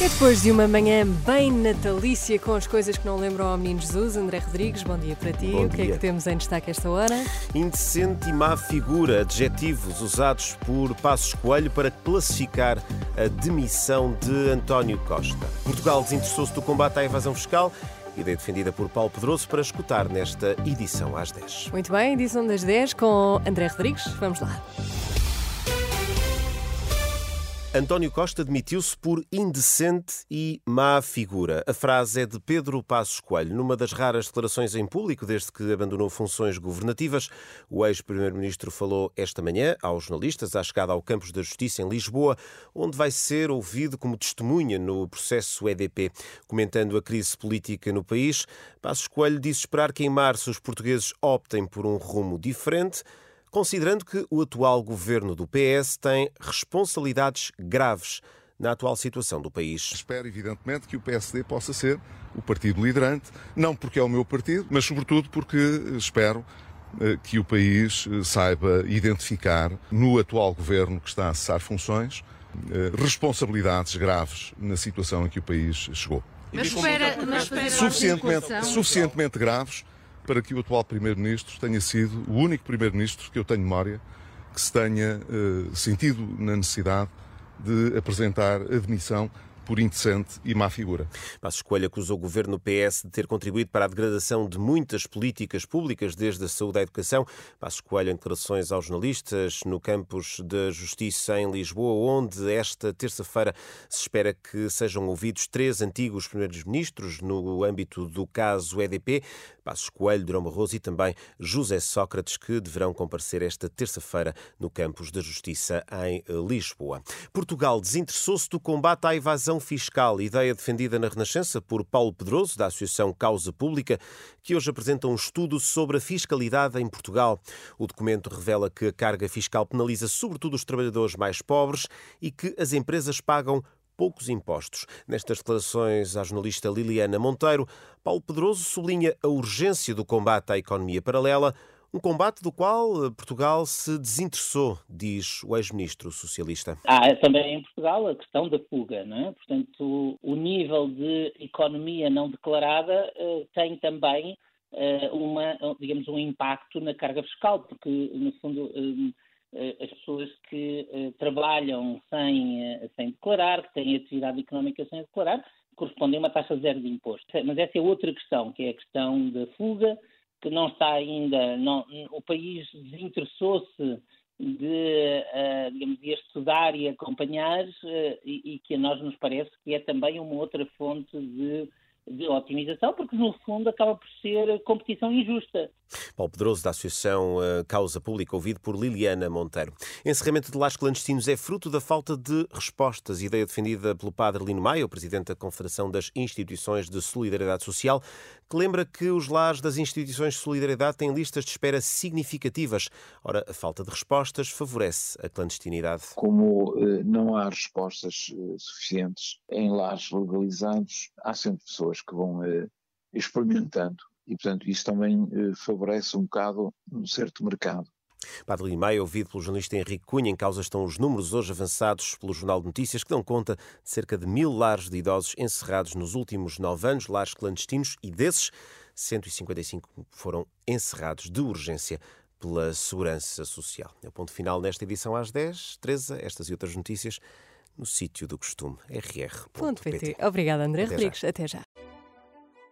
É depois de uma manhã bem natalícia com as coisas que não lembram ao menino Jesus, André Rodrigues, bom dia para ti. Bom o que é dia. que temos em destaque esta hora? Indecente e má figura, adjetivos usados por Passos Coelho para classificar a demissão de António Costa. Portugal desinteressou-se do combate à evasão fiscal, ideia defendida por Paulo Pedroso para escutar nesta edição às 10. Muito bem, edição das 10 com André Rodrigues. Vamos lá. António Costa demitiu-se por indecente e má figura. A frase é de Pedro Passos Coelho. Numa das raras declarações em público desde que abandonou funções governativas, o ex-primeiro-ministro falou esta manhã aos jornalistas à chegada ao Campos da Justiça em Lisboa, onde vai ser ouvido como testemunha no processo EDP. Comentando a crise política no país, Passos Coelho disse esperar que em março os portugueses optem por um rumo diferente considerando que o atual governo do PS tem responsabilidades graves na atual situação do país. Espero, evidentemente, que o PSD possa ser o partido liderante, não porque é o meu partido, mas sobretudo porque espero eh, que o país eh, saiba identificar no atual governo que está a cessar funções eh, responsabilidades graves na situação em que o país chegou. Mas espera, mas espera Suficientemente, suficientemente graves para que o atual Primeiro-Ministro tenha sido o único Primeiro-Ministro que eu tenho memória que se tenha eh, sentido na necessidade de apresentar admissão por indecente e má figura. Passos Coelho acusou o governo PS de ter contribuído para a degradação de muitas políticas públicas, desde a saúde à educação. Passos Coelho em declarações aos jornalistas no campus da Justiça em Lisboa, onde esta terça-feira se espera que sejam ouvidos três antigos primeiros-ministros no âmbito do caso EDP. Passos Coelho, Durão Barroso e também José Sócrates, que deverão comparecer esta terça-feira no campus da Justiça em Lisboa. Portugal desinteressou-se do combate à evasão fiscal, ideia defendida na Renascença por Paulo Pedroso, da Associação Causa Pública, que hoje apresenta um estudo sobre a fiscalidade em Portugal. O documento revela que a carga fiscal penaliza sobretudo os trabalhadores mais pobres e que as empresas pagam poucos impostos. Nestas declarações à jornalista Liliana Monteiro, Paulo Pedroso sublinha a urgência do combate à economia paralela, um combate do qual eh, Portugal se desinteressou, diz o ex-ministro socialista. Há também em Portugal a questão da fuga, não é? Portanto, o nível de economia não declarada eh, tem também eh, uma, digamos, um impacto na carga fiscal, porque, no fundo, as pessoas que eh, trabalham sem, eh, sem declarar, que têm atividade económica sem declarar, correspondem a uma taxa zero de imposto. Mas essa é outra questão, que é a questão da fuga, que não está ainda, não, o país desinteressou-se de, uh, digamos, de estudar e acompanhar uh, e, e, que a nós nos parece que é também uma outra fonte de, de otimização, porque no fundo acaba por ser competição injusta. Paulo Pedroso, da Associação eh, Causa Pública, ouvido por Liliana Monteiro. Encerramento de lares clandestinos é fruto da falta de respostas, ideia defendida pelo padre Lino Maia, o presidente da Confederação das Instituições de Solidariedade Social, que lembra que os lares das instituições de solidariedade têm listas de espera significativas. Ora, a falta de respostas favorece a clandestinidade. Como eh, não há respostas eh, suficientes em lares legalizados, há sempre pessoas que vão eh, experimentando e, portanto, isso também eh, favorece um bocado um certo mercado. Padre Limeia, ouvido pelo jornalista Henrique Cunha, em causa estão os números hoje avançados pelo Jornal de Notícias, que dão conta de cerca de mil lares de idosos encerrados nos últimos nove anos, lares clandestinos, e desses, 155 foram encerrados de urgência pela Segurança Social. É o ponto final nesta edição às 10. Teresa, estas e outras notícias no sítio do costume, rr.pt. Obrigada, André Até já. Rodrigues. Até já.